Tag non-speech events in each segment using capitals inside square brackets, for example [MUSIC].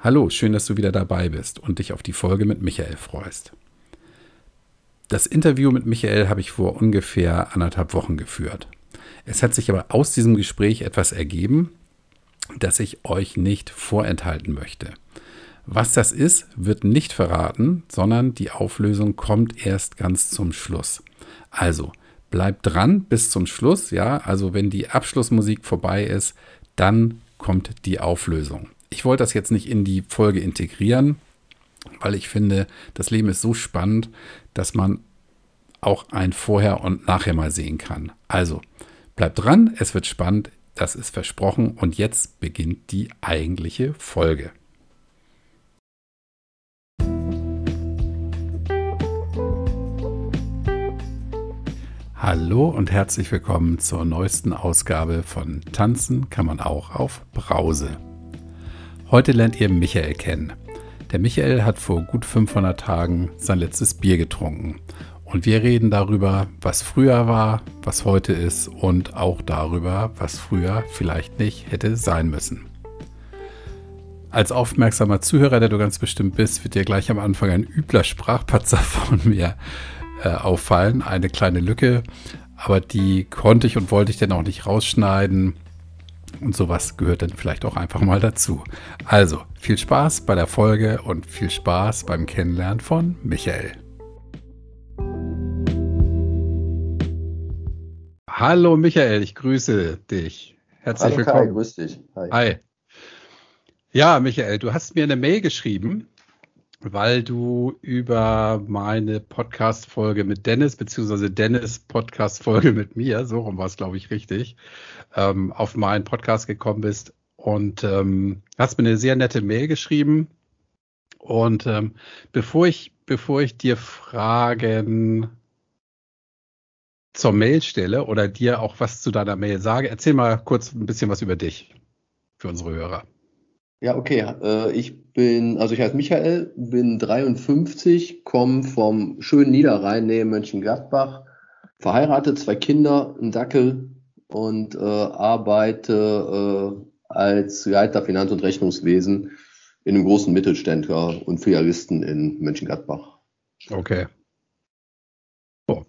Hallo, schön, dass du wieder dabei bist und dich auf die Folge mit Michael freust. Das Interview mit Michael habe ich vor ungefähr anderthalb Wochen geführt. Es hat sich aber aus diesem Gespräch etwas ergeben, das ich euch nicht vorenthalten möchte. Was das ist, wird nicht verraten, sondern die Auflösung kommt erst ganz zum Schluss. Also, bleibt dran bis zum Schluss, ja, also wenn die Abschlussmusik vorbei ist, dann kommt die Auflösung ich wollte das jetzt nicht in die Folge integrieren, weil ich finde, das Leben ist so spannend, dass man auch ein Vorher und Nachher mal sehen kann. Also, bleibt dran, es wird spannend, das ist versprochen und jetzt beginnt die eigentliche Folge. Hallo und herzlich willkommen zur neuesten Ausgabe von Tanzen kann man auch auf Brause. Heute lernt ihr Michael kennen. Der Michael hat vor gut 500 Tagen sein letztes Bier getrunken. Und wir reden darüber, was früher war, was heute ist und auch darüber, was früher vielleicht nicht hätte sein müssen. Als aufmerksamer Zuhörer, der du ganz bestimmt bist, wird dir gleich am Anfang ein übler Sprachpatzer [LAUGHS] von mir äh, auffallen. Eine kleine Lücke, aber die konnte ich und wollte ich dann auch nicht rausschneiden. Und sowas gehört dann vielleicht auch einfach mal dazu. Also, viel Spaß bei der Folge und viel Spaß beim Kennenlernen von Michael. Hallo Michael, ich grüße dich. Herzlich Hallo willkommen. Kai, grüß dich. Hi. Hi. Ja, Michael, du hast mir eine Mail geschrieben weil du über meine Podcast-Folge mit Dennis, beziehungsweise Dennis Podcast-Folge mit mir, so rum war es, glaube ich, richtig, ähm, auf meinen Podcast gekommen bist und ähm, hast mir eine sehr nette Mail geschrieben. Und ähm, bevor ich, bevor ich dir Fragen zur Mail stelle oder dir auch was zu deiner Mail sage, erzähl mal kurz ein bisschen was über dich für unsere Hörer. Ja, okay. Äh, ich bin, also ich heiße Michael, bin 53, komme vom schönen Niederrhein, Nähe Mönchengladbach, verheiratet, zwei Kinder, ein Dackel und äh, arbeite äh, als Leiter Finanz- und Rechnungswesen in einem großen Mittelständler und Filialisten in Mönchengladbach. Okay. Oh.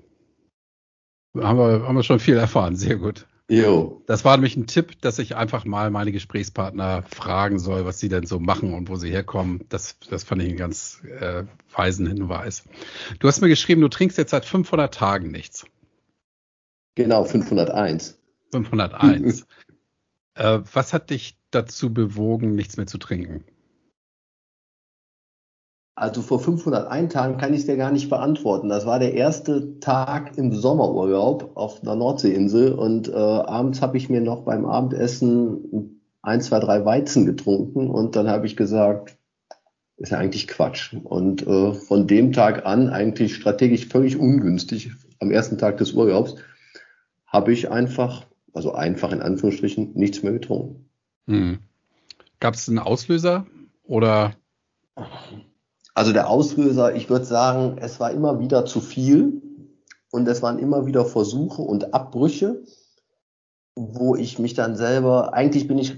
Haben, wir, haben wir schon viel erfahren, sehr gut. Jo. Das war nämlich ein Tipp, dass ich einfach mal meine Gesprächspartner fragen soll, was sie denn so machen und wo sie herkommen. Das, das fand ich einen ganz äh, weisen Hinweis. Du hast mir geschrieben, du trinkst jetzt seit 500 Tagen nichts. Genau, 501. 501. [LAUGHS] äh, was hat dich dazu bewogen, nichts mehr zu trinken? Also vor 501 Tagen kann ich es dir gar nicht beantworten. Das war der erste Tag im Sommerurlaub auf einer Nordseeinsel und äh, abends habe ich mir noch beim Abendessen ein, zwei, drei Weizen getrunken und dann habe ich gesagt, ist ja eigentlich Quatsch. Und äh, von dem Tag an, eigentlich strategisch völlig ungünstig, am ersten Tag des Urlaubs, habe ich einfach, also einfach in Anführungsstrichen, nichts mehr getrunken. Hm. Gab es einen Auslöser oder? Also der Auslöser, ich würde sagen, es war immer wieder zu viel und es waren immer wieder Versuche und Abbrüche, wo ich mich dann selber, eigentlich bin ich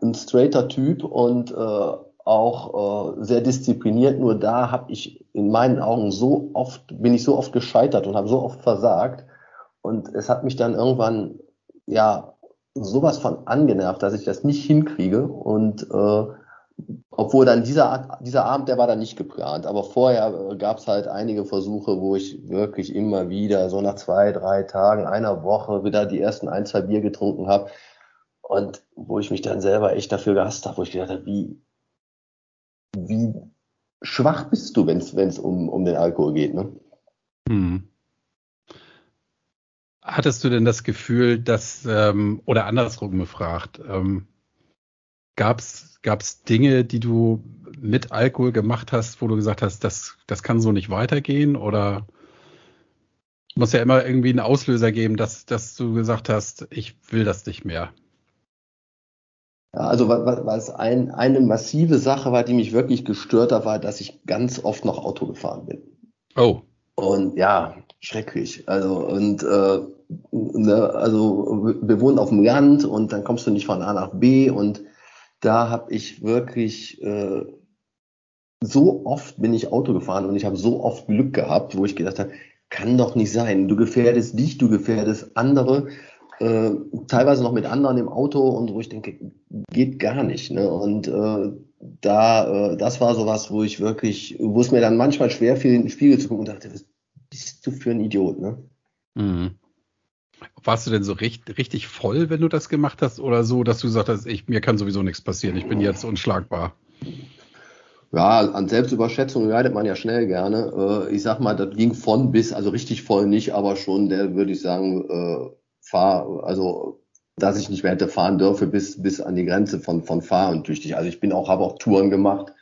ein straighter Typ und äh, auch äh, sehr diszipliniert, nur da habe ich in meinen Augen so oft, bin ich so oft gescheitert und habe so oft versagt und es hat mich dann irgendwann ja sowas von angenervt, dass ich das nicht hinkriege und äh, obwohl dann dieser, dieser Abend, der war dann nicht geplant. Aber vorher äh, gab es halt einige Versuche, wo ich wirklich immer wieder, so nach zwei, drei Tagen, einer Woche, wieder die ersten ein, zwei Bier getrunken habe. Und wo ich mich dann selber echt dafür gehasst habe, wo ich gedacht habe, wie, wie schwach bist du, wenn es um, um den Alkohol geht, ne? Hm. Hattest du denn das Gefühl, dass, ähm, oder andersrum gefragt, ähm, gab es Dinge, die du mit Alkohol gemacht hast, wo du gesagt hast, das, das kann so nicht weitergehen? Oder muss ja immer irgendwie einen Auslöser geben, dass, dass du gesagt hast, ich will das nicht mehr? Ja, also was ein, eine massive Sache war, die mich wirklich gestört hat, war, dass ich ganz oft noch Auto gefahren bin. Oh. Und ja, schrecklich. Also und äh, ne, also wir wohnen auf dem Land und dann kommst du nicht von A nach B und da habe ich wirklich äh, so oft bin ich Auto gefahren und ich habe so oft Glück gehabt, wo ich gedacht habe, kann doch nicht sein. Du gefährdest dich, du gefährdest andere, äh, teilweise noch mit anderen im Auto und wo ich denke, geht gar nicht. Ne? Und äh, da, äh, das war sowas, wo ich wirklich, wo es mir dann manchmal schwer fiel, in den Spiegel zu gucken und dachte, bist du für ein Idiot, ne? Mhm. Warst du denn so richtig, richtig voll, wenn du das gemacht hast, oder so, dass du gesagt hast, ich, mir kann sowieso nichts passieren, ich bin jetzt unschlagbar? Ja, an Selbstüberschätzung leidet man ja schnell gerne. Äh, ich sag mal, das ging von bis, also richtig voll nicht, aber schon, der würde ich sagen, äh, fahr, also dass ich nicht mehr hätte fahren dürfen bis bis an die Grenze von von fahren tüchtig. Also ich bin auch, habe auch Touren gemacht,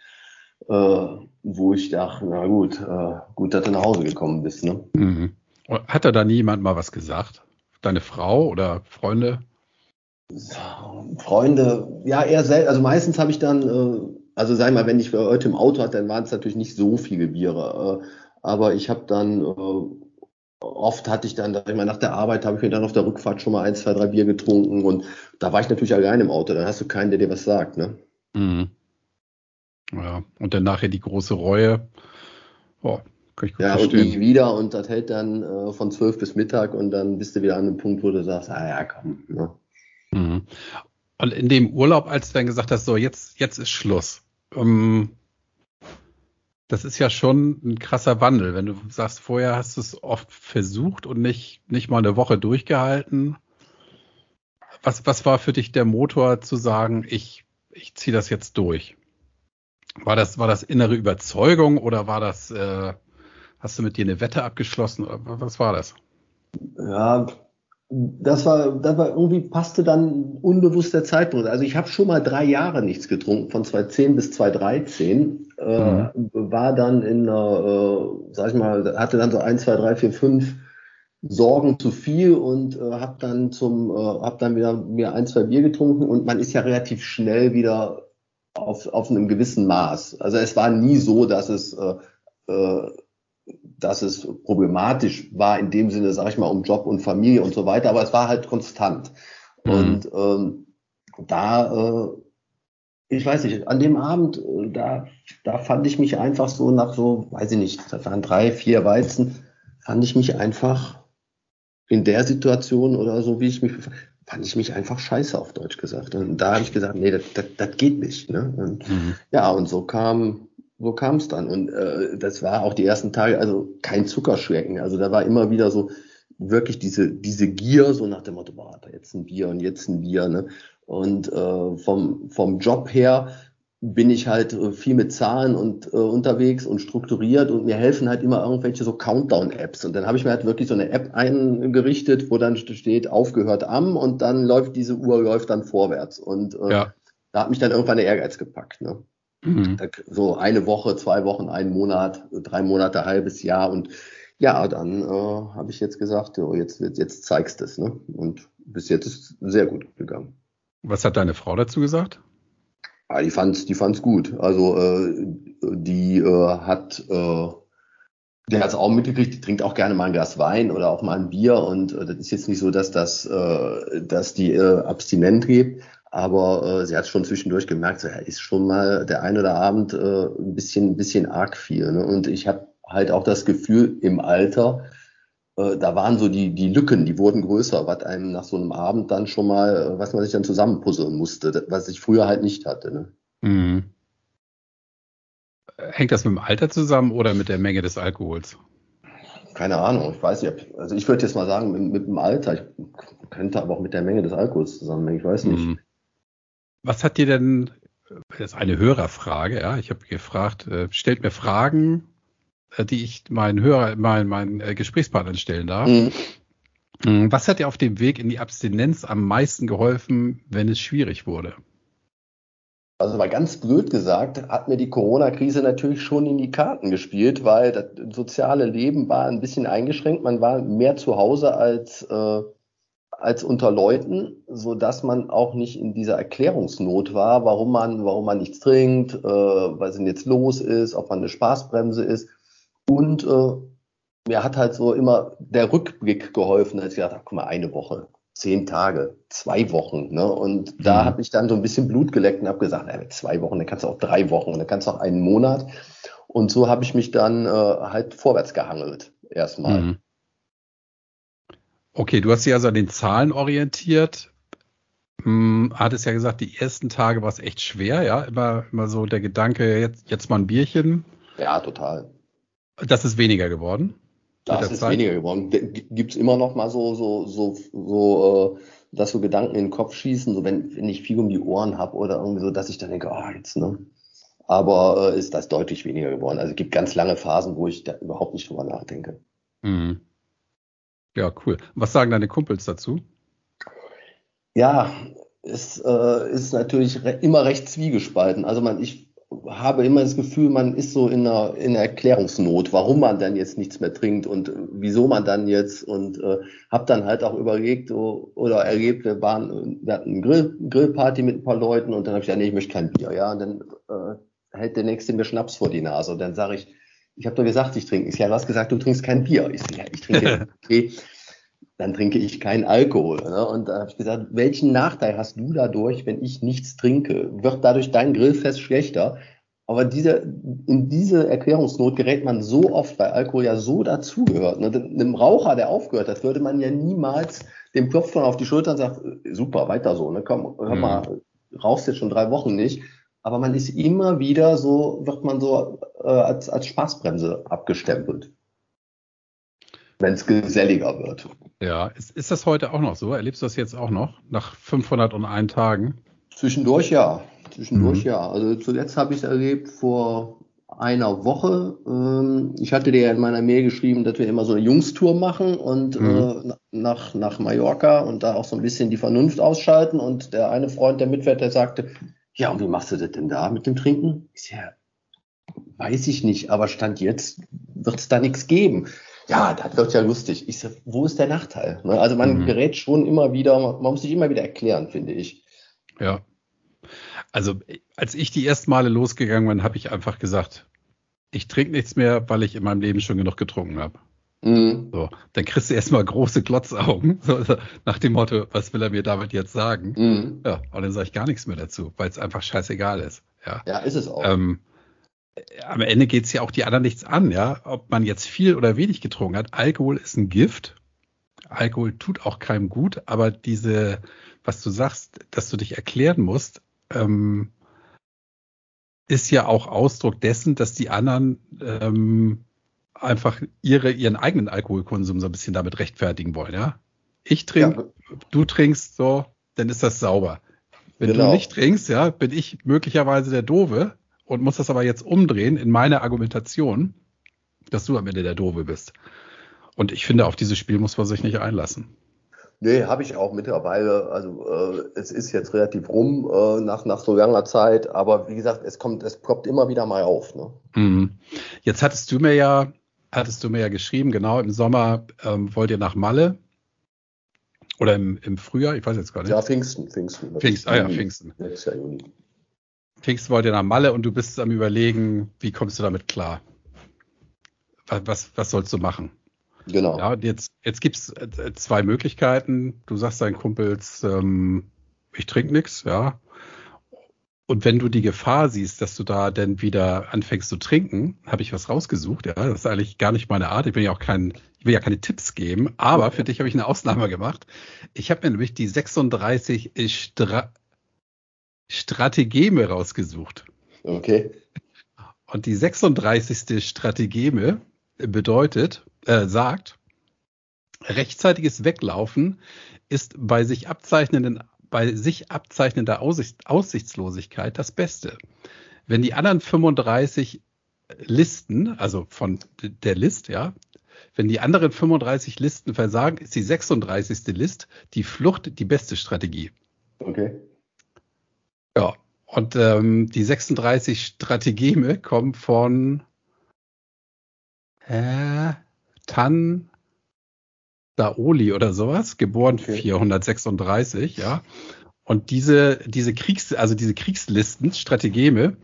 äh, wo ich dachte, na gut, äh, gut, dass du nach Hause gekommen bist. Ne? Mhm. Hat da da nie jemand mal was gesagt? Deine Frau oder Freunde? Freunde, ja, eher selten. Also meistens habe ich dann, äh, also sag mal, wenn ich für heute im Auto hatte, dann waren es natürlich nicht so viele Biere. Äh, aber ich habe dann, äh, oft hatte ich dann, ich mal, nach der Arbeit habe ich mir dann auf der Rückfahrt schon mal ein, zwei, drei Bier getrunken und da war ich natürlich allein im Auto. Dann hast du keinen, der dir was sagt, ne? Mhm. Ja, und dann nachher die große Reue. Oh, kann ich gut ja, verstehen. und nie wieder und das hält dann äh, von zwölf bis Mittag und dann bist du wieder an einem Punkt, wo du sagst, ah ja, komm. Ne? Mhm. Und in dem Urlaub, als du dann gesagt hast, so jetzt, jetzt ist Schluss. Ähm, das ist ja schon ein krasser Wandel. Wenn du sagst, vorher hast du es oft versucht und nicht, nicht mal eine Woche durchgehalten. Was, was war für dich der Motor zu sagen, ich, ich ziehe das jetzt durch? War das, war das innere Überzeugung oder war das, äh, hast du mit dir eine Wette abgeschlossen? Was war das? Ja, das war, das war irgendwie passte dann unbewusst der Zeitpunkt. Also ich habe schon mal drei Jahre nichts getrunken, von 2010 bis 2013. Äh, mhm. War dann in äh, sag ich mal, hatte dann so ein, zwei, drei, vier, fünf Sorgen zu viel und äh, habe dann zum, äh, habe dann wieder mir ein, zwei Bier getrunken und man ist ja relativ schnell wieder auf, auf einem gewissen Maß. Also es war nie so, dass es äh, äh, dass es problematisch war in dem Sinne, sag ich mal, um Job und Familie und so weiter, aber es war halt konstant. Mhm. Und ähm, da, äh, ich weiß nicht, an dem Abend, äh, da, da fand ich mich einfach so nach so, weiß ich nicht, das waren drei, vier Weizen, fand ich mich einfach in der Situation oder so, wie ich mich, fand ich mich einfach scheiße auf Deutsch gesagt. Und da habe ich gesagt, nee, das, das, das geht nicht. Ne? Und, mhm. Ja, und so kam so kam es dann. Und äh, das war auch die ersten Tage, also kein Zuckerschrecken. Also da war immer wieder so wirklich diese, diese Gier, so nach dem Motto, boah, jetzt ein Bier und jetzt ein Bier. Ne? Und äh, vom, vom Job her bin ich halt äh, viel mit Zahlen und äh, unterwegs und strukturiert und mir helfen halt immer irgendwelche so Countdown-Apps. Und dann habe ich mir halt wirklich so eine App eingerichtet, wo dann steht, aufgehört am und dann läuft diese Uhr läuft dann vorwärts. Und äh, ja. da hat mich dann irgendwann der Ehrgeiz gepackt. Ne? Mhm. So eine Woche, zwei Wochen, einen Monat, drei Monate, halbes Jahr und ja, dann äh, habe ich jetzt gesagt, oh, jetzt, jetzt, jetzt zeigst du es. Ne? Und bis jetzt ist es sehr gut gegangen. Was hat deine Frau dazu gesagt? Ja, die fand's, die fand's gut. Also äh, die äh, hat, äh, der hat es auch mitgekriegt, die trinkt auch gerne mal ein Glas Wein oder auch mal ein Bier und äh, das ist jetzt nicht so, dass das, äh, dass die äh, abstinent lebt, aber äh, sie hat schon zwischendurch gemerkt, so, ja, ist schon mal der ein oder Abend äh, ein bisschen, ein bisschen arg viel. Ne? Und ich habe halt auch das Gefühl im Alter, da waren so die, die Lücken, die wurden größer, was einem nach so einem Abend dann schon mal, äh, was man sich dann zusammenpuzzeln musste, was ich früher halt nicht hatte. Ne? Mhm. Hängt das mit dem Alter zusammen oder mit der Menge des Alkohols? Keine Ahnung, ich weiß nicht. Also ich würde jetzt mal sagen, mit, mit, dem Alter, ich könnte aber auch mit der Menge des Alkohols zusammenhängen, ich weiß nicht. Mhm. Was hat dir denn, das ist eine Hörerfrage, ja, ich habe gefragt, äh, stellt mir Fragen, äh, die ich meinen Hörer, meinen, meinen äh, Gesprächspartnern stellen darf. Mhm. mhm. Was hat dir auf dem Weg in die Abstinenz am meisten geholfen, wenn es schwierig wurde? Also mal ganz blöd gesagt, hat mir die Corona-Krise natürlich schon in die Karten gespielt, weil das soziale Leben war ein bisschen eingeschränkt. Man war mehr zu Hause als äh, als unter Leuten, so dass man auch nicht in dieser Erklärungsnot war, warum man, warum man nichts trinkt, äh, was denn jetzt los ist, ob man eine Spaßbremse ist. Und äh, mir hat halt so immer der Rückblick geholfen, als ich gedacht habe, guck mal, eine Woche, zehn Tage, zwei Wochen. Ne? Und da mhm. habe ich dann so ein bisschen Blut geleckt und habe gesagt, ey, zwei Wochen, dann kannst du auch drei Wochen und dann kannst du auch einen Monat. Und so habe ich mich dann äh, halt vorwärts gehangelt, erstmal. Mhm. Okay, du hast dich also an den Zahlen orientiert. Hm, hat es ja gesagt, die ersten Tage war es echt schwer, ja. Immer, immer so der Gedanke, jetzt, jetzt mal ein Bierchen. Ja, total. Das ist weniger geworden. Das ist Zeit. weniger geworden. Gibt es immer noch mal so, so, so, so, äh, dass so Gedanken in den Kopf schießen, so wenn, wenn ich viel um die Ohren habe oder irgendwie so, dass ich dann denke, ah, oh, jetzt, ne? Aber äh, ist das deutlich weniger geworden. Also es gibt ganz lange Phasen, wo ich da überhaupt nicht drüber nachdenke. Mhm. Ja, cool. Was sagen deine Kumpels dazu? Ja, es äh, ist natürlich re immer recht zwiegespalten. Also man, ich habe immer das Gefühl, man ist so in einer, in einer Erklärungsnot, warum man dann jetzt nichts mehr trinkt und äh, wieso man dann jetzt und äh, habe dann halt auch überlegt oder erlebt, wir waren, wir hatten eine Grill, Grillparty mit ein paar Leuten und dann habe ich gesagt, nee, ich möchte kein Bier, ja, und dann äh, hält der Nächste mir Schnaps vor die Nase und dann sage ich, ich habe doch gesagt, ich trinke. Ich ja, du hast gesagt, du trinkst kein Bier. Ich ja, ich trinke, [LAUGHS] okay dann trinke ich keinen Alkohol. Ne? Und da habe ich gesagt, welchen Nachteil hast du dadurch, wenn ich nichts trinke? Wird dadurch dein Grillfest schlechter? Aber diese, in diese Erklärungsnot gerät man so oft, weil Alkohol ja so dazugehört. Ne? Einem Raucher, der aufgehört hat, würde man ja niemals dem klopft man auf die Schulter und sagt, super, weiter so, ne? komm, hör mal, mhm. rauchst jetzt schon drei Wochen nicht. Aber man ist immer wieder so, wird man so äh, als, als Spaßbremse abgestempelt wenn es geselliger wird. Ja, ist, ist das heute auch noch so? Erlebst du das jetzt auch noch nach 501 Tagen? Zwischendurch ja. Zwischendurch mhm. ja. Also zuletzt habe ich es erlebt vor einer Woche. Ähm, ich hatte dir ja in meiner Mail geschrieben, dass wir immer so eine Jungstour machen und mhm. äh, nach, nach Mallorca und da auch so ein bisschen die Vernunft ausschalten. Und der eine Freund, der mitfährt, der sagte, ja, und wie machst du das denn da mit dem Trinken? Ich ja, weiß ich nicht, aber Stand jetzt wird es da nichts geben ja, das wird ja lustig. Ich sag, wo ist der Nachteil? Ne? Also man mhm. gerät schon immer wieder, man muss sich immer wieder erklären, finde ich. Ja. Also als ich die ersten Male losgegangen bin, habe ich einfach gesagt, ich trinke nichts mehr, weil ich in meinem Leben schon genug getrunken habe. Mhm. So, dann kriegst du erstmal große Glotzaugen, [LAUGHS] so, nach dem Motto, was will er mir damit jetzt sagen? Mhm. Ja, und dann sage ich gar nichts mehr dazu, weil es einfach scheißegal ist. Ja, ja ist es auch. Ähm, am Ende geht es ja auch die anderen nichts an, ja. Ob man jetzt viel oder wenig getrunken hat. Alkohol ist ein Gift. Alkohol tut auch keinem gut, aber diese, was du sagst, dass du dich erklären musst, ähm, ist ja auch Ausdruck dessen, dass die anderen ähm, einfach ihre, ihren eigenen Alkoholkonsum so ein bisschen damit rechtfertigen wollen, ja. Ich trinke, ja. du trinkst so, dann ist das sauber. Wenn genau. du nicht trinkst, ja, bin ich möglicherweise der Doofe, und muss das aber jetzt umdrehen in meine Argumentation, dass du am Ende der Doofe bist. Und ich finde, auf dieses Spiel muss man sich nicht einlassen. Nee, habe ich auch mittlerweile. Also äh, es ist jetzt relativ rum äh, nach, nach so langer Zeit, aber wie gesagt, es kommt, es poppt immer wieder mal auf. Ne? Mhm. Jetzt hattest du mir ja, hattest du mir ja geschrieben, genau, im Sommer ähm, wollt ihr nach Malle. Oder im, im Frühjahr, ich weiß jetzt gar nicht. Ja, Pfingsten, Pfingsten. Pfingsten, ah ja, Pfingsten. Nächstes Jahr Juni. Pfingst wollte nach Malle und du bist am überlegen, wie kommst du damit klar? Was, was, was sollst du machen? Genau. Ja, jetzt, jetzt gibt es äh, zwei Möglichkeiten. Du sagst deinen Kumpels, ähm, ich trinke nichts, ja. Und wenn du die Gefahr siehst, dass du da dann wieder anfängst zu trinken, habe ich was rausgesucht. Ja, das ist eigentlich gar nicht meine Art. Ich will ja auch kein, ich will ja keine Tipps geben, aber für dich habe ich eine Ausnahme gemacht. Ich habe mir nämlich die 36 Stra Strategeme rausgesucht. Okay. Und die 36. Strategeme bedeutet, äh, sagt, rechtzeitiges Weglaufen ist bei sich abzeichnenden bei sich abzeichnender Aussicht, Aussichtslosigkeit das Beste. Wenn die anderen 35 Listen, also von der List, ja, wenn die anderen 35 Listen versagen, ist die 36. List die Flucht die beste Strategie. Okay. Ja, und ähm, die 36 Strategeme kommen von äh, Tan Daoli oder sowas, geboren okay. 436, ja. Und diese, diese Kriegs, also diese Kriegslisten, Strategeme,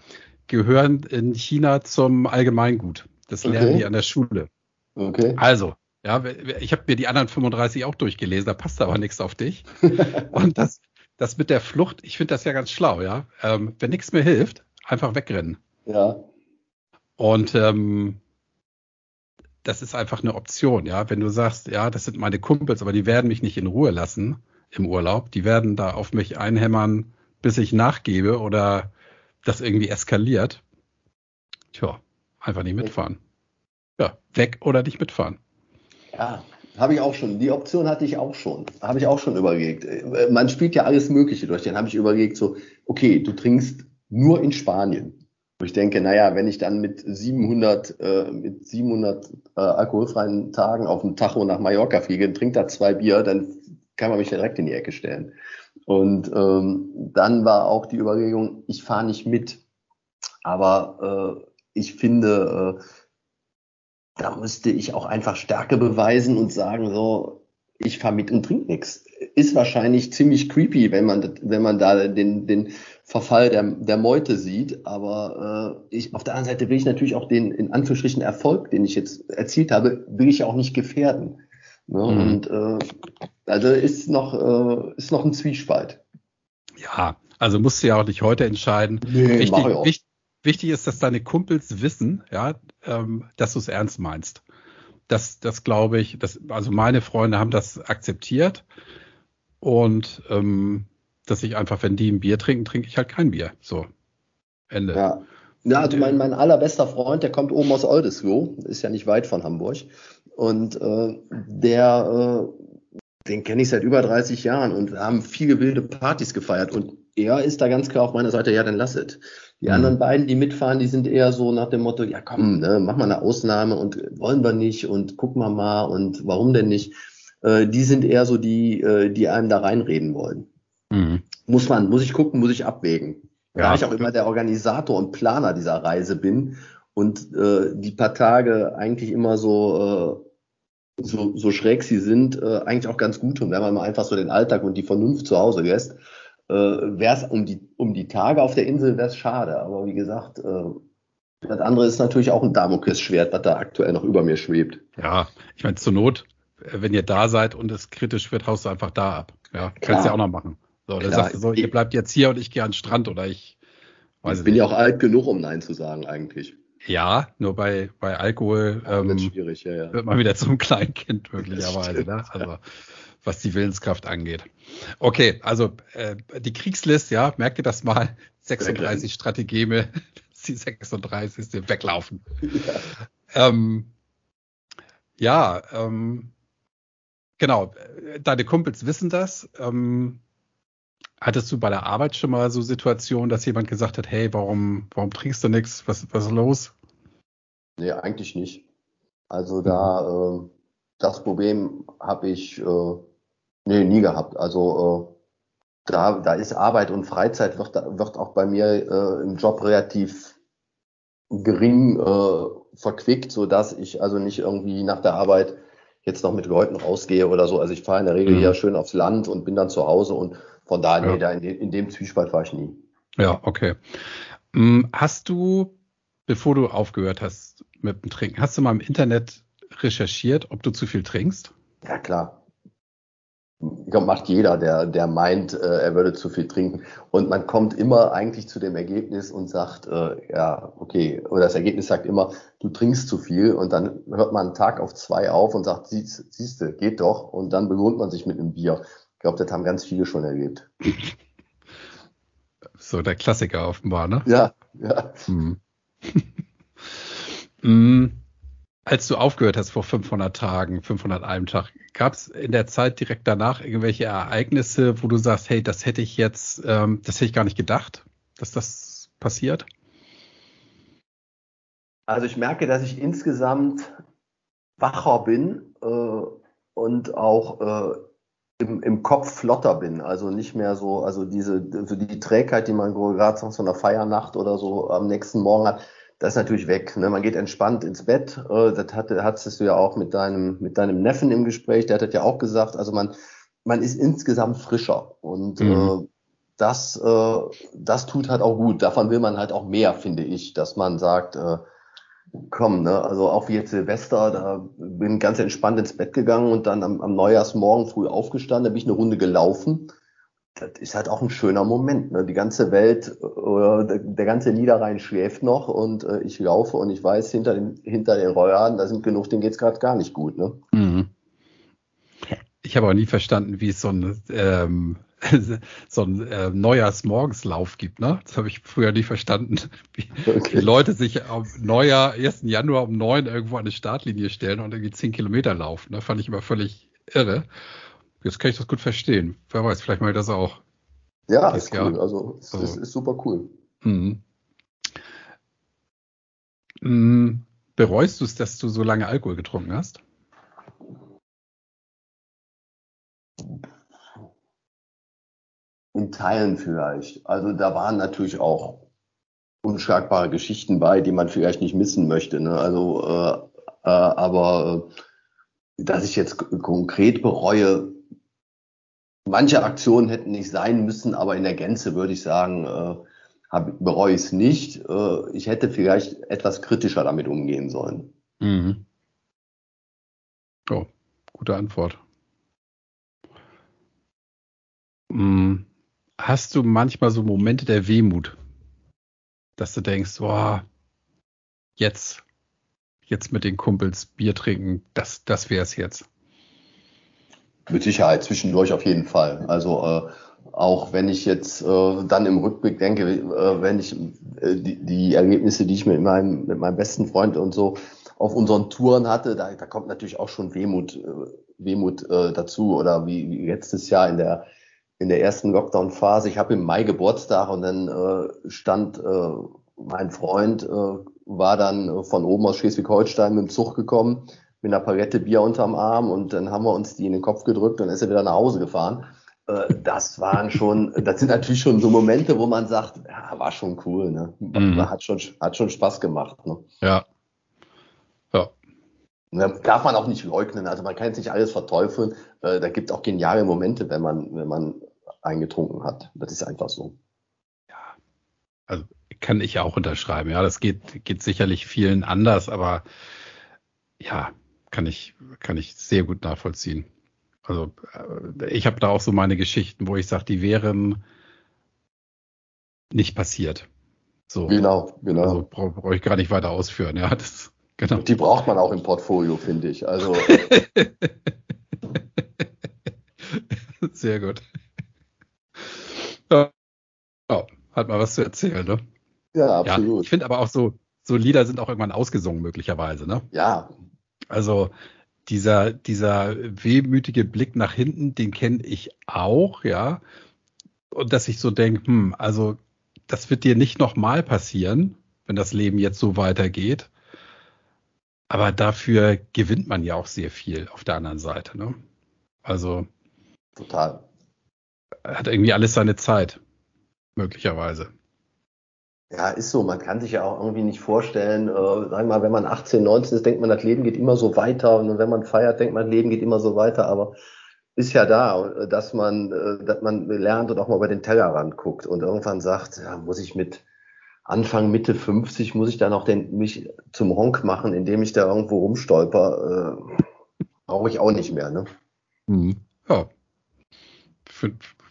gehören in China zum Allgemeingut. Das lernen okay. die an der Schule. Okay. Also, Ja, ich habe mir die anderen 35 auch durchgelesen, da passt aber nichts auf dich. [LAUGHS] Und das, das mit der Flucht, ich finde das ja ganz schlau, ja. Ähm, wenn nichts mehr hilft, einfach wegrennen. Ja. Und ähm, das ist einfach eine Option, ja. Wenn du sagst, ja, das sind meine Kumpels, aber die werden mich nicht in Ruhe lassen im Urlaub, die werden da auf mich einhämmern, bis ich nachgebe oder das irgendwie eskaliert. Tja, einfach nicht mitfahren. Ja, weg oder nicht mitfahren. Ja, habe ich auch schon. Die Option hatte ich auch schon. Habe ich auch schon überlegt. Äh, man spielt ja alles Mögliche durch. Dann habe ich überlegt, so, okay, du trinkst nur in Spanien. Wo ich denke, naja, wenn ich dann mit 700, äh, mit 700 äh, alkoholfreien Tagen auf dem Tacho nach Mallorca fliege, trinkt da zwei Bier, dann kann man mich direkt in die Ecke stellen. Und ähm, dann war auch die Überlegung, ich fahre nicht mit. Aber äh, ich finde, äh, da müsste ich auch einfach Stärke beweisen und sagen, so, ich fahre mit und trink nichts. Ist wahrscheinlich ziemlich creepy, wenn man, wenn man da den, den Verfall der, der Meute sieht. Aber äh, ich, auf der anderen Seite will ich natürlich auch den in Anführungsstrichen Erfolg, den ich jetzt erzielt habe, will ich ja auch nicht gefährden. Ne? Mhm. Und äh, also ist noch, äh, ist noch ein Zwiespalt. Ja, also musst du ja auch nicht heute entscheiden. Nee, wichtig, wichtig, wichtig ist, dass deine Kumpels wissen, ja, ähm, dass du es ernst meinst. Das, das glaube ich, das, also meine Freunde haben das akzeptiert und ähm, dass ich einfach, wenn die ein Bier trinken, trinke ich halt kein Bier. So. Ende. Ja. Ja, also mein, mein allerbester Freund, der kommt oben aus Oldesloe, ist ja nicht weit von Hamburg. Und äh, der, äh, den kenne ich seit über 30 Jahren und wir haben viele wilde Partys gefeiert. Und er ist da ganz klar auf meiner Seite, ja, dann lass Die mhm. anderen beiden, die mitfahren, die sind eher so nach dem Motto, ja komm, ne, mach mal eine Ausnahme und wollen wir nicht und gucken wir mal und warum denn nicht. Äh, die sind eher so die, äh, die einem da reinreden wollen. Mhm. Muss man, muss ich gucken, muss ich abwägen. Ja. Da ich auch immer der Organisator und Planer dieser Reise bin und äh, die paar Tage eigentlich immer so, äh, so, so schräg sie sind, äh, eigentlich auch ganz gut und wenn man mal einfach so den Alltag und die Vernunft zu Hause lässt, äh, wäre es um die, um die Tage auf der Insel wäre es schade. Aber wie gesagt, äh, das andere ist natürlich auch ein Damoklesschwert, was da aktuell noch über mir schwebt. Ja, ich meine, zur Not, wenn ihr da seid und es kritisch wird, haust du einfach da ab. Ja, kannst du ja auch noch machen. So, dann sagst du so, ihr bleibt jetzt hier und ich gehe an den Strand oder ich weiß Ich bin ja auch alt genug, um Nein zu sagen, eigentlich. Ja, nur bei, bei Alkohol ähm, schwierig, ja, ja. wird man wieder zum Kleinkind möglicherweise. Ne? Also was die Willenskraft angeht. Okay, also äh, die Kriegslist, ja, merkt ihr das mal? 36 Strategeme, [LAUGHS] die 36. weglaufen. Ja, ähm, ja ähm, genau. Deine Kumpels wissen das. Ähm, hattest du bei der Arbeit schon mal so Situationen, dass jemand gesagt hat, hey, warum, warum trinkst du nichts? Was, was ist los? Nee, eigentlich nicht. Also da, äh, das Problem habe ich äh, nee, nie gehabt. Also äh, da, da ist Arbeit und Freizeit wird, wird auch bei mir äh, im Job relativ gering äh, verquickt, so dass ich also nicht irgendwie nach der Arbeit jetzt noch mit Leuten rausgehe oder so. Also ich fahre in der Regel mhm. ja schön aufs Land und bin dann zu Hause und von daher, ja. nee, da in, in, dem Zwiespalt war ich nie. Ja, okay. Hm, hast du, bevor du aufgehört hast mit dem Trinken, hast du mal im Internet recherchiert, ob du zu viel trinkst? Ja, klar. Ich glaube, macht jeder, der, der meint, äh, er würde zu viel trinken. Und man kommt immer eigentlich zu dem Ergebnis und sagt, äh, ja, okay, oder das Ergebnis sagt immer, du trinkst zu viel. Und dann hört man einen Tag auf zwei auf und sagt, siehst, siehste, geht doch. Und dann belohnt man sich mit einem Bier. Ich glaube, das haben ganz viele schon erlebt. So der Klassiker offenbar, ne? Ja, ja. Hm. [LAUGHS] Als du aufgehört hast vor 500 Tagen, 500 einem Tag, gab es in der Zeit direkt danach irgendwelche Ereignisse, wo du sagst, hey, das hätte ich jetzt, ähm, das hätte ich gar nicht gedacht, dass das passiert? Also ich merke, dass ich insgesamt wacher bin äh, und auch äh, im, im Kopf flotter bin. Also nicht mehr so, also diese, so die Trägheit, die man gerade so einer Feiernacht oder so am nächsten Morgen hat, das ist natürlich weg. Ne? Man geht entspannt ins Bett. Äh, das hatte, hattest du ja auch mit deinem, mit deinem Neffen im Gespräch, der hat das ja auch gesagt. Also man, man ist insgesamt frischer. Und mhm. äh, das, äh, das tut halt auch gut. Davon will man halt auch mehr, finde ich, dass man sagt, äh, komm, ne? Also auch wie jetzt Silvester, da bin ganz entspannt ins Bett gegangen und dann am, am Neujahrsmorgen früh aufgestanden, da bin ich eine Runde gelaufen. Das ist halt auch ein schöner Moment. Ne? Die ganze Welt, äh, der, der ganze Niederrhein schläft noch und äh, ich laufe und ich weiß, hinter den, hinter den Reuern, da sind genug, denen geht's gerade gar nicht gut. Ne? Mhm. Ich habe auch nie verstanden, wie es so ein ähm, [LAUGHS] so ein äh, Neujahrsmorgenslauf gibt. Ne? Das habe ich früher nie verstanden, [LAUGHS] wie, okay. Leute sich am Neujahr, 1. Januar um neun irgendwo an eine Startlinie stellen und irgendwie zehn Kilometer laufen. Ne? Fand ich immer völlig irre. Jetzt kann ich das gut verstehen. Wer weiß, vielleicht mal das auch. Ja, ist cool. Jahr. Also, es also. ist, super cool. Mhm. Mhm. Bereust du es, dass du so lange Alkohol getrunken hast? In Teilen vielleicht. Also da waren natürlich auch unschlagbare Geschichten bei, die man vielleicht nicht missen möchte. Ne? Also, äh, äh, aber äh, dass ich jetzt konkret bereue, manche Aktionen hätten nicht sein müssen, aber in der Gänze würde ich sagen, äh, bereue ich es nicht. Äh, ich hätte vielleicht etwas kritischer damit umgehen sollen. Mhm. Oh, gute Antwort. Mhm hast du manchmal so Momente der Wehmut, dass du denkst, boah, jetzt, jetzt mit den Kumpels Bier trinken, das, das wäre es jetzt. Mit Sicherheit, zwischendurch auf jeden Fall. Also äh, auch wenn ich jetzt äh, dann im Rückblick denke, äh, wenn ich äh, die, die Ergebnisse, die ich mit meinem, mit meinem besten Freund und so auf unseren Touren hatte, da, da kommt natürlich auch schon Wehmut, äh, Wehmut äh, dazu. Oder wie, wie letztes Jahr in der in der ersten Lockdown-Phase. Ich habe im Mai Geburtstag und dann äh, stand äh, mein Freund, äh, war dann von oben aus Schleswig-Holstein mit dem Zug gekommen, mit einer Palette Bier unterm Arm und dann haben wir uns die in den Kopf gedrückt und dann ist er wieder nach Hause gefahren. Äh, das waren schon, das sind natürlich schon so Momente, wo man sagt, ja, war schon cool, ne? Mhm. Hat schon, hat schon Spaß gemacht, ne? Ja. Ja. Darf man auch nicht leugnen. Also man kann jetzt nicht alles verteufeln. Äh, da gibt auch geniale Momente, wenn man, wenn man eingetrunken hat. Das ist einfach so. Ja, also kann ich auch unterschreiben. Ja, das geht, geht sicherlich vielen anders, aber ja, kann ich, kann ich sehr gut nachvollziehen. Also äh, ich habe da auch so meine Geschichten, wo ich sage, die wären nicht passiert. So. Genau, genau. Also brauche brauch ich gar nicht weiter ausführen. Ja, das, genau. Die braucht man auch im Portfolio, finde ich. Also. [LAUGHS] Sehr gut. Ja, hat mal was zu erzählen, ne? Ja, absolut. Ja, ich finde aber auch so, so Lieder sind auch irgendwann ausgesungen, möglicherweise, ne? Ja. Also dieser, dieser wehmütige Blick nach hinten, den kenne ich auch, ja. Und dass ich so denke, hm, also das wird dir nicht nochmal passieren, wenn das Leben jetzt so weitergeht. Aber dafür gewinnt man ja auch sehr viel auf der anderen Seite, ne? Also. Total hat irgendwie alles seine Zeit, möglicherweise. Ja, ist so. Man kann sich ja auch irgendwie nicht vorstellen, äh, sagen wir mal, wenn man 18, 19 ist, denkt man, das Leben geht immer so weiter. Und wenn man feiert, denkt man, das Leben geht immer so weiter. Aber ist ja da, dass man, äh, dass man lernt und auch mal über den Tellerrand guckt und irgendwann sagt, ja, muss ich mit Anfang, Mitte 50, muss ich dann auch den, mich zum Honk machen, indem ich da irgendwo rumstolper. Äh, Brauche ich auch nicht mehr, ne? Mhm. Ja.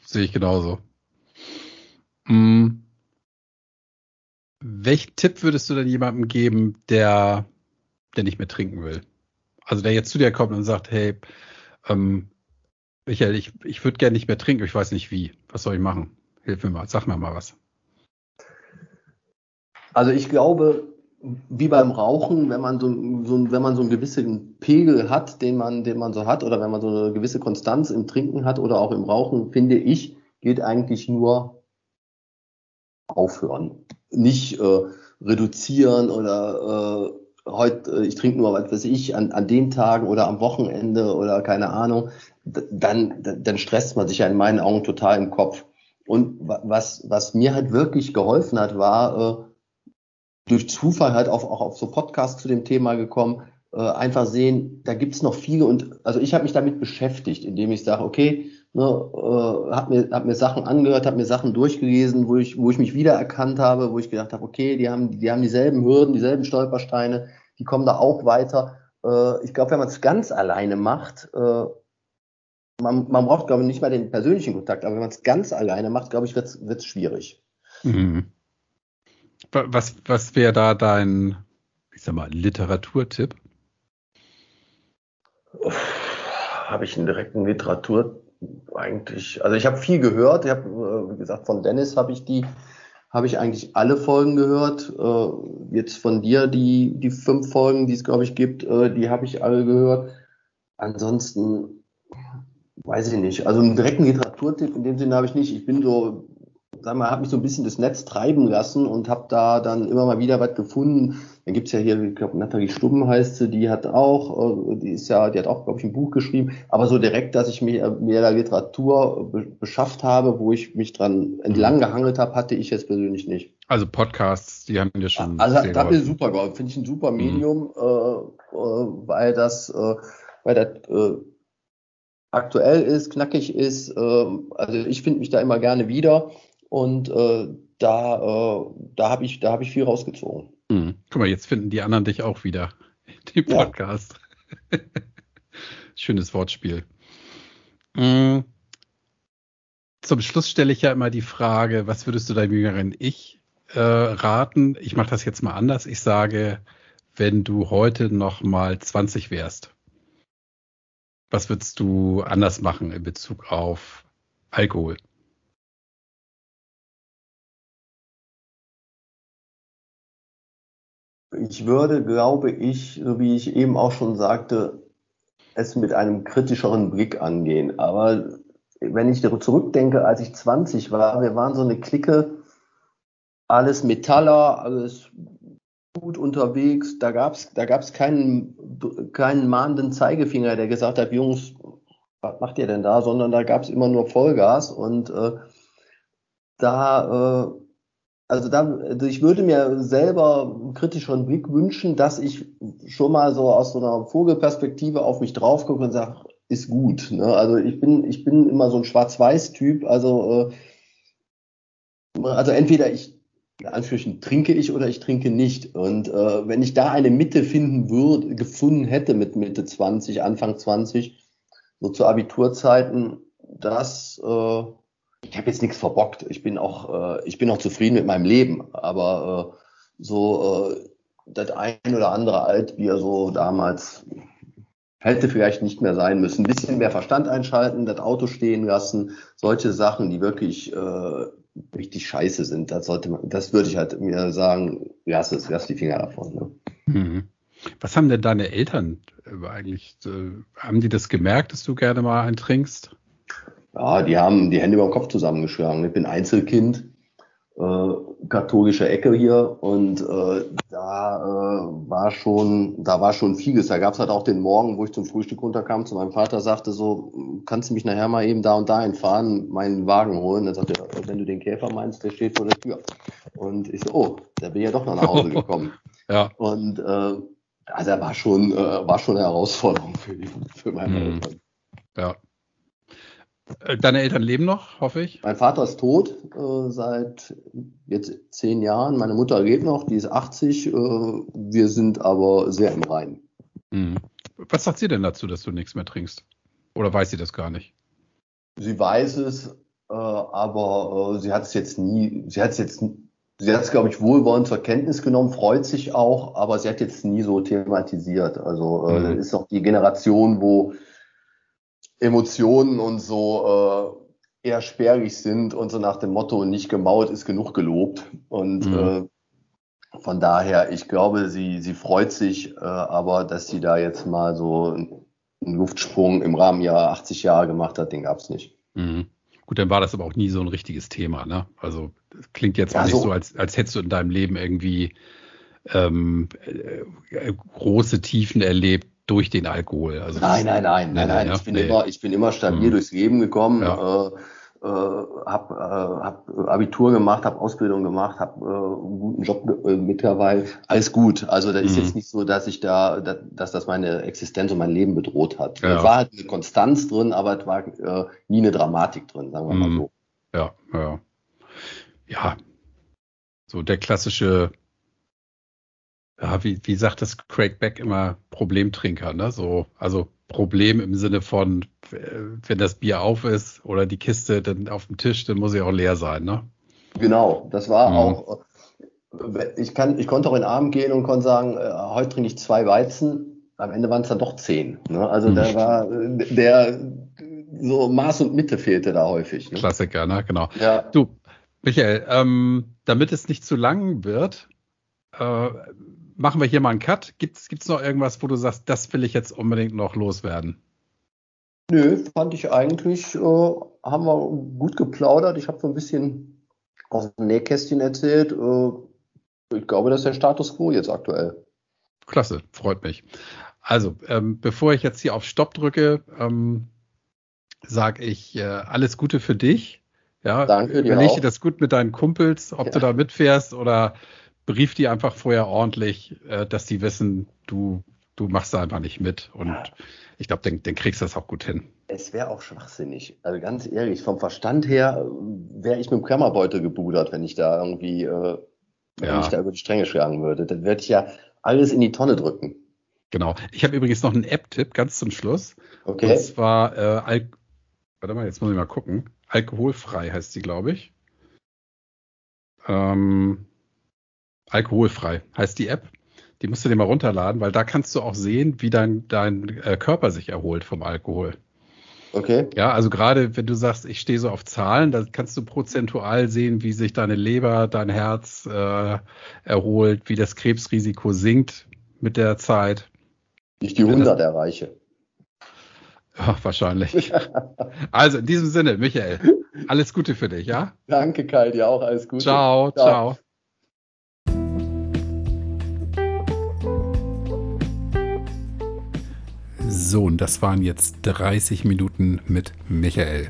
Sehe ich genauso. Hm. Welchen Tipp würdest du denn jemandem geben, der, der nicht mehr trinken will? Also der jetzt zu dir kommt und sagt, hey, ähm, Michael, ich, ich würde gerne nicht mehr trinken, ich weiß nicht wie. Was soll ich machen? Hilf mir mal, sag mir mal was. Also ich glaube, wie beim Rauchen, wenn man so, so, wenn man so einen gewissen Pegel hat, den man, den man so hat, oder wenn man so eine gewisse Konstanz im Trinken hat oder auch im Rauchen, finde ich, geht eigentlich nur aufhören. Nicht äh, reduzieren oder äh, heute, äh, ich trinke nur, was weiß ich, an, an den Tagen oder am Wochenende oder keine Ahnung, dann, dann stresst man sich ja in meinen Augen total im Kopf. Und was, was mir halt wirklich geholfen hat, war, äh, durch Zufall halt auf, auch auf so Podcasts zu dem Thema gekommen, äh, einfach sehen, da gibt's noch viele und also ich habe mich damit beschäftigt, indem ich sage, okay, Ne, äh, habe mir, hab mir Sachen angehört, habe mir Sachen durchgelesen, wo ich, wo ich mich wiedererkannt habe, wo ich gedacht habe, okay, die haben, die haben dieselben Hürden, dieselben Stolpersteine, die kommen da auch weiter. Äh, ich glaube, wenn man es ganz alleine macht, äh, man, man braucht, glaube ich, nicht mal den persönlichen Kontakt, aber wenn man es ganz alleine macht, glaube ich, wird es schwierig. Mhm. Was, was wäre da dein, ich sag mal, Literaturtipp? Habe ich einen direkten Literatur eigentlich, also ich habe viel gehört. Ich habe, äh, wie gesagt, von Dennis habe ich die, habe ich eigentlich alle Folgen gehört. Äh, jetzt von dir die, die fünf Folgen, die es, glaube ich, gibt, äh, die habe ich alle gehört. Ansonsten weiß ich nicht. Also einen direkten Literaturtipp in dem Sinne habe ich nicht. Ich bin so sag mal, habe mich so ein bisschen das Netz treiben lassen und habe da dann immer mal wieder was gefunden. Dann gibt's ja hier, ich glaube, Nathalie Stubben heißt sie, die hat auch, äh, die ist ja, die hat auch, glaube ich, ein Buch geschrieben, aber so direkt, dass ich mir, mir da Literatur be beschafft habe, wo ich mich dran entlang gehangelt habe, hatte ich jetzt persönlich nicht. Also Podcasts, die haben dir schon. Also das hat mir super geholfen, finde ich ein super mhm. Medium, mhm. äh, weil das, äh, weil das äh, aktuell ist, knackig ist. Äh, also ich finde mich da immer gerne wieder. Und äh, da, äh, da habe ich, da ich viel rausgezogen. Hm. Guck mal, jetzt finden die anderen dich auch wieder. Die Podcast. Ja. [LAUGHS] Schönes Wortspiel. Hm. Zum Schluss stelle ich ja immer die Frage, was würdest du deinem jüngeren Ich äh, raten? Ich mache das jetzt mal anders. Ich sage, wenn du heute noch mal 20 wärst, was würdest du anders machen in Bezug auf Alkohol? Ich würde, glaube ich, so wie ich eben auch schon sagte, es mit einem kritischeren Blick angehen. Aber wenn ich zurückdenke, als ich 20 war, wir waren so eine Clique, alles Metaller, alles gut unterwegs. Da gab es da gab's keinen, keinen mahnenden Zeigefinger, der gesagt hat, Jungs, was macht ihr denn da? Sondern da gab es immer nur Vollgas und äh, da äh, also da, also ich würde mir selber einen kritischeren Blick wünschen, dass ich schon mal so aus so einer Vogelperspektive auf mich drauf gucke und sage, ist gut. Ne? Also ich bin, ich bin immer so ein Schwarz-Weiß-Typ. Also, äh, also entweder ich, in Anführungsstrichen, trinke ich oder ich trinke nicht. Und äh, wenn ich da eine Mitte finden würde, gefunden hätte mit Mitte 20, Anfang 20, so zu Abiturzeiten, das äh, ich habe jetzt nichts verbockt. Ich bin auch, äh, ich bin auch zufrieden mit meinem Leben. Aber äh, so äh, das ein oder andere alt, wie er so damals hätte vielleicht nicht mehr sein müssen. Ein bisschen mehr Verstand einschalten, das Auto stehen lassen, solche Sachen, die wirklich äh, richtig scheiße sind. Das sollte man, das würde ich halt mir sagen, lass es, lass die Finger davon. Ne? Mhm. Was haben denn deine Eltern eigentlich? Äh, haben die das gemerkt, dass du gerne mal einen trinkst? Ja, die haben die Hände über den Kopf zusammengeschlagen. Ich bin Einzelkind, äh, katholische Ecke hier und äh, da äh, war schon, da war schon vieles. Da gab es halt auch den Morgen, wo ich zum Frühstück runterkam, zu meinem Vater sagte so, kannst du mich nachher mal eben da und da hinfahren, meinen Wagen holen? Dann sagte er, wenn du den Käfer meinst, der steht vor der Tür. Und ich so, oh, der bin ja doch noch nach Hause gekommen. [LAUGHS] ja. Und äh, also er war schon, äh, war schon eine Herausforderung für, die, für meine mhm. Eltern. Ja. Äh, deine Eltern leben noch, hoffe ich? Mein Vater ist tot äh, seit jetzt zehn Jahren. Meine Mutter lebt noch, die ist 80. Äh, wir sind aber sehr im Reinen. Mhm. Was sagt sie denn dazu, dass du nichts mehr trinkst? Oder weiß sie das gar nicht? Sie weiß es, äh, aber äh, sie hat es jetzt nie, sie hat es jetzt, sie hat es, glaube ich, wohlwollend zur Kenntnis genommen, freut sich auch, aber sie hat jetzt nie so thematisiert. Also äh, mhm. ist auch die Generation, wo Emotionen und so äh, eher spärlich sind und so nach dem Motto, nicht gemault ist genug gelobt. Und mhm. äh, von daher, ich glaube, sie, sie freut sich, äh, aber dass sie da jetzt mal so einen Luftsprung im Rahmen ihrer 80 Jahre gemacht hat, den gab es nicht. Mhm. Gut, dann war das aber auch nie so ein richtiges Thema, ne? Also klingt jetzt ja, nicht so, so als, als hättest du in deinem Leben irgendwie ähm, äh, große Tiefen erlebt, durch den Alkohol. Also nein, nein, nein, nein, nein. Ich bin immer, ich bin immer stabil mhm. durchs Leben gekommen. Ja. Äh, äh, habe äh, hab Abitur gemacht, habe Ausbildung gemacht, habe äh, einen guten Job äh, mittlerweile. Alles gut. Also da ist mhm. jetzt nicht so, dass ich da, dass, dass das meine Existenz und mein Leben bedroht hat. Ja. Es war halt eine Konstanz drin, aber es war äh, nie eine Dramatik drin, sagen wir mal mhm. so. Ja, ja. Ja. So der klassische ja, wie, wie sagt das Craig Beck immer, Problemtrinker, ne? So, also Problem im Sinne von, wenn das Bier auf ist oder die Kiste dann auf dem Tisch, dann muss sie auch leer sein, ne? Genau, das war mhm. auch, ich kann, ich konnte auch in den Abend gehen und konnte sagen, äh, heute trinke ich zwei Weizen, am Ende waren es dann doch zehn. Ne? Also mhm. da war der, so Maß und Mitte fehlte da häufig. Ne? Klassiker, ne? Genau. Ja. Du, Michael, ähm, damit es nicht zu lang wird, äh, machen wir hier mal einen Cut. Gibt es noch irgendwas, wo du sagst, das will ich jetzt unbedingt noch loswerden? Nö, fand ich eigentlich, äh, haben wir gut geplaudert. Ich habe so ein bisschen aus dem Nähkästchen erzählt. Äh, ich glaube, das ist der Status quo jetzt aktuell. Klasse, freut mich. Also, ähm, bevor ich jetzt hier auf Stopp drücke, ähm, sage ich äh, alles Gute für dich. Ja, Danke dir Überleg dir das gut mit deinen Kumpels, ob ja. du da mitfährst oder brief die einfach vorher ordentlich, äh, dass die wissen, du, du machst da einfach nicht mit. Und ja. ich glaube, dann, dann kriegst du das auch gut hin. Es wäre auch schwachsinnig. Also ganz ehrlich, vom Verstand her äh, wäre ich mit dem Klammerbeutel gebudert, wenn ich da irgendwie, äh, wenn ja. ich da über die Stränge schlagen würde. Dann würde ich ja alles in die Tonne drücken. Genau. Ich habe übrigens noch einen App-Tipp ganz zum Schluss. Okay. Und zwar, äh, Al warte mal, jetzt muss ich mal gucken. Alkoholfrei heißt sie, glaube ich. Ähm, Alkoholfrei heißt die App. Die musst du dir mal runterladen, weil da kannst du auch sehen, wie dein, dein äh, Körper sich erholt vom Alkohol. Okay. Ja, also gerade wenn du sagst, ich stehe so auf Zahlen, da kannst du prozentual sehen, wie sich deine Leber, dein Herz äh, erholt, wie das Krebsrisiko sinkt mit der Zeit. Ich die 100 erreiche. [LAUGHS] Ja, wahrscheinlich. [LAUGHS] also in diesem Sinne, Michael, alles Gute für dich, ja? Danke, Kai, dir auch alles Gute. Ciao, ciao. ciao. So, und das waren jetzt 30 Minuten mit Michael.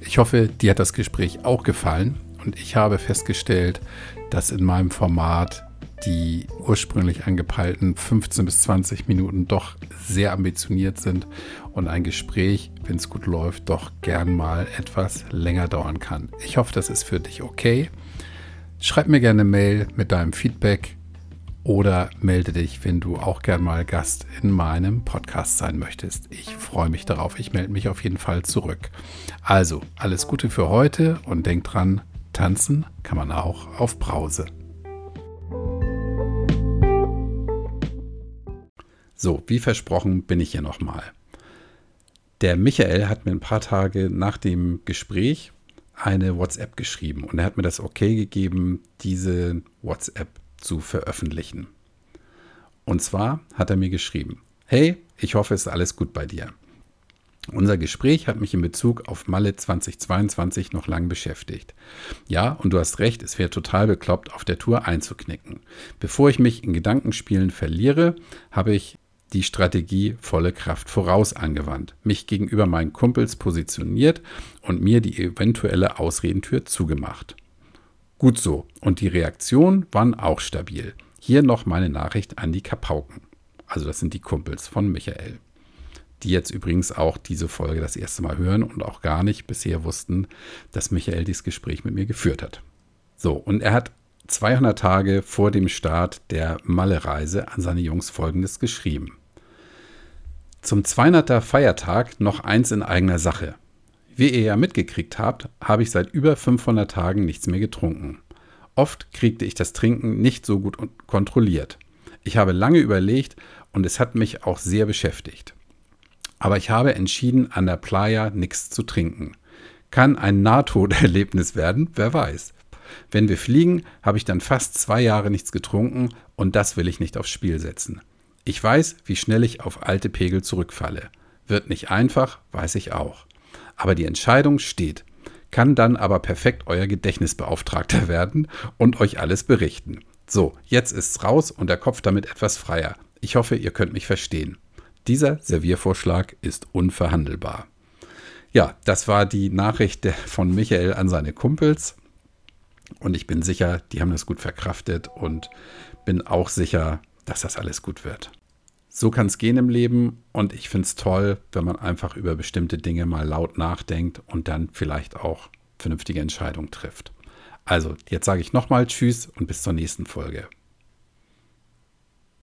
Ich hoffe, dir hat das Gespräch auch gefallen und ich habe festgestellt, dass in meinem Format die ursprünglich angepeilten 15 bis 20 Minuten doch sehr ambitioniert sind und ein Gespräch, wenn es gut läuft, doch gern mal etwas länger dauern kann. Ich hoffe, das ist für dich okay. Schreib mir gerne eine Mail mit deinem Feedback oder melde dich, wenn du auch gern mal Gast in meinem Podcast sein möchtest. Ich freue mich darauf. Ich melde mich auf jeden Fall zurück. Also, alles Gute für heute und denk dran, tanzen kann man auch auf Brause. So, wie versprochen bin ich hier nochmal. Der Michael hat mir ein paar Tage nach dem Gespräch eine WhatsApp geschrieben und er hat mir das okay gegeben, diese WhatsApp zu veröffentlichen. Und zwar hat er mir geschrieben, hey, ich hoffe, es ist alles gut bei dir. Unser Gespräch hat mich in Bezug auf Malle 2022 noch lang beschäftigt. Ja, und du hast recht, es wäre total bekloppt, auf der Tour einzuknicken. Bevor ich mich in Gedankenspielen verliere, habe ich die Strategie volle Kraft voraus angewandt, mich gegenüber meinen Kumpels positioniert und mir die eventuelle Ausredentür zugemacht. Gut so. Und die Reaktionen waren auch stabil. Hier noch meine Nachricht an die Kapauken. Also das sind die Kumpels von Michael. Die jetzt übrigens auch diese Folge das erste Mal hören und auch gar nicht bisher wussten, dass Michael dieses Gespräch mit mir geführt hat. So, und er hat 200 Tage vor dem Start der Malle-Reise an seine Jungs folgendes geschrieben. Zum 200er Feiertag noch eins in eigener Sache. Wie ihr ja mitgekriegt habt, habe ich seit über 500 Tagen nichts mehr getrunken. Oft kriegte ich das Trinken nicht so gut kontrolliert. Ich habe lange überlegt und es hat mich auch sehr beschäftigt. Aber ich habe entschieden, an der Playa nichts zu trinken. Kann ein Nahtoderlebnis werden, wer weiß. Wenn wir fliegen, habe ich dann fast zwei Jahre nichts getrunken und das will ich nicht aufs Spiel setzen. Ich weiß, wie schnell ich auf alte Pegel zurückfalle. Wird nicht einfach, weiß ich auch aber die Entscheidung steht, kann dann aber perfekt euer Gedächtnisbeauftragter [LAUGHS] werden und euch alles berichten. So, jetzt ist's raus und der Kopf damit etwas freier. Ich hoffe, ihr könnt mich verstehen. Dieser Serviervorschlag ist unverhandelbar. Ja, das war die Nachricht von Michael an seine Kumpels. Und ich bin sicher, die haben das gut verkraftet und bin auch sicher, dass das alles gut wird. So kann es gehen im Leben und ich finde es toll, wenn man einfach über bestimmte Dinge mal laut nachdenkt und dann vielleicht auch vernünftige Entscheidungen trifft. Also, jetzt sage ich nochmal Tschüss und bis zur nächsten Folge.